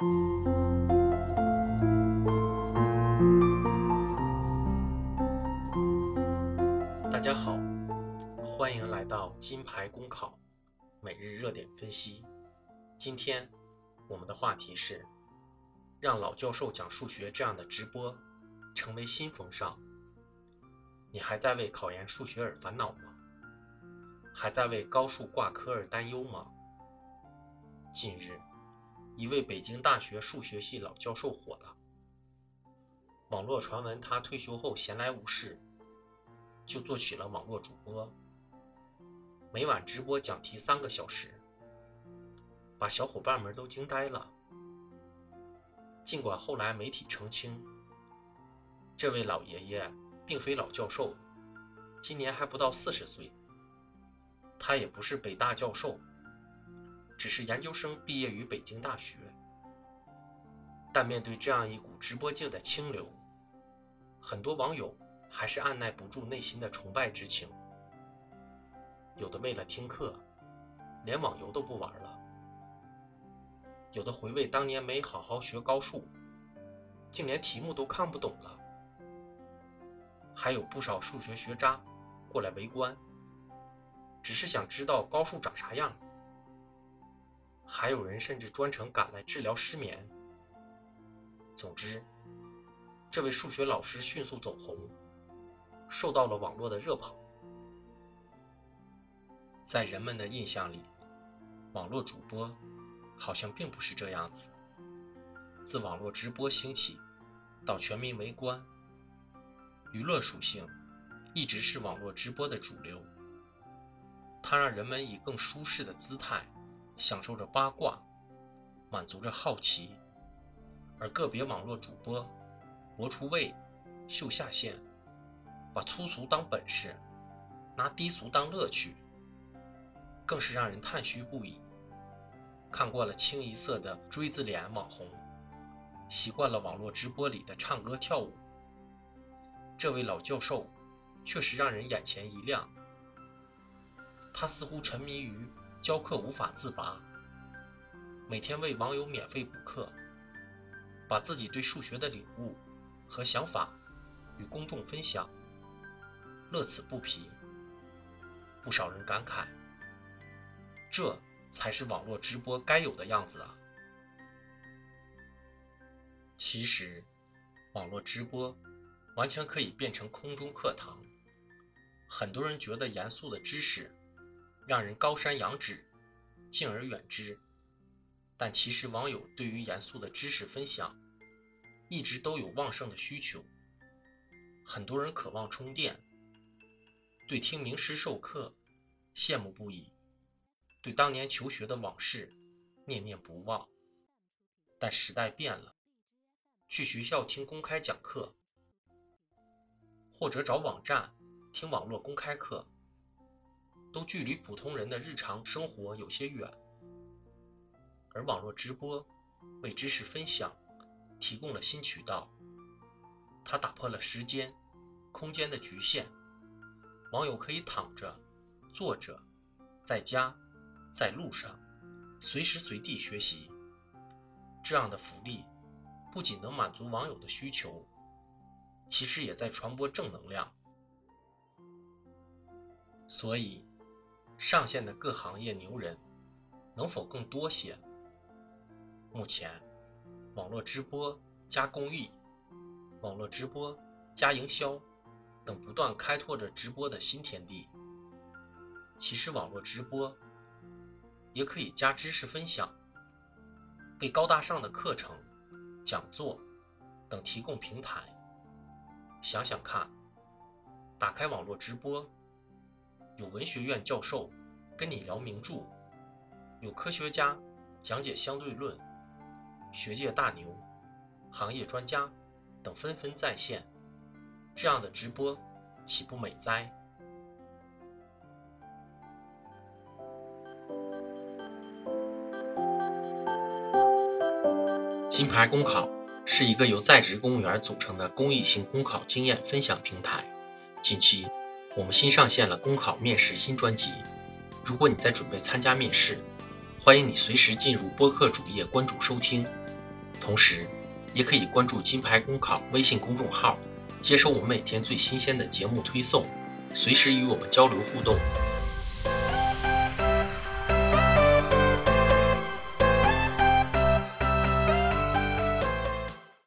大家好，欢迎来到金牌公考每日热点分析。今天我们的话题是：让老教授讲数学这样的直播成为新风尚。你还在为考研数学而烦恼吗？还在为高数挂科而担忧吗？近日，一位北京大学数学系老教授火了。网络传闻他退休后闲来无事，就做起了网络主播，每晚直播讲题三个小时，把小伙伴们都惊呆了。尽管后来媒体澄清，这位老爷爷并非老教授，今年还不到四十岁，他也不是北大教授。只是研究生毕业于北京大学，但面对这样一股直播界的清流，很多网友还是按耐不住内心的崇拜之情。有的为了听课，连网游都不玩了；有的回味当年没好好学高数，竟连题目都看不懂了；还有不少数学学渣过来围观，只是想知道高数长啥样。还有人甚至专程赶来治疗失眠。总之，这位数学老师迅速走红，受到了网络的热捧。在人们的印象里，网络主播好像并不是这样子。自网络直播兴起到全民围观，娱乐属性一直是网络直播的主流。它让人们以更舒适的姿态。享受着八卦，满足着好奇，而个别网络主播博出位、秀下限，把粗俗当本事，拿低俗当乐趣，更是让人叹虚不已。看惯了清一色的锥子脸网红，习惯了网络直播里的唱歌跳舞，这位老教授确实让人眼前一亮。他似乎沉迷于。教课无法自拔，每天为网友免费补课，把自己对数学的领悟和想法与公众分享，乐此不疲。不少人感慨，这才是网络直播该有的样子啊！其实，网络直播完全可以变成空中课堂。很多人觉得严肃的知识。让人高山仰止，敬而远之。但其实网友对于严肃的知识分享，一直都有旺盛的需求。很多人渴望充电，对听名师授课羡慕不已，对当年求学的往事念念不忘。但时代变了，去学校听公开讲课，或者找网站听网络公开课。都距离普通人的日常生活有些远，而网络直播为知识分享提供了新渠道。它打破了时间、空间的局限，网友可以躺着、坐着、在家、在路上，随时随地学习。这样的福利不仅能满足网友的需求，其实也在传播正能量。所以。上线的各行业牛人能否更多些？目前，网络直播加公益、网络直播加营销等不断开拓着直播的新天地。其实，网络直播也可以加知识分享，为高大上的课程、讲座等提供平台。想想看，打开网络直播。有文学院教授跟你聊名著，有科学家讲解相对论，学界大牛、行业专家等纷纷在线，这样的直播岂不美哉？金牌公考是一个由在职公务员组成的公益性公考经验分享平台，近期。我们新上线了公考面试新专辑，如果你在准备参加面试，欢迎你随时进入播客主页关注收听。同时，也可以关注金牌公考微信公众号，接收我们每天最新鲜的节目推送，随时与我们交流互动。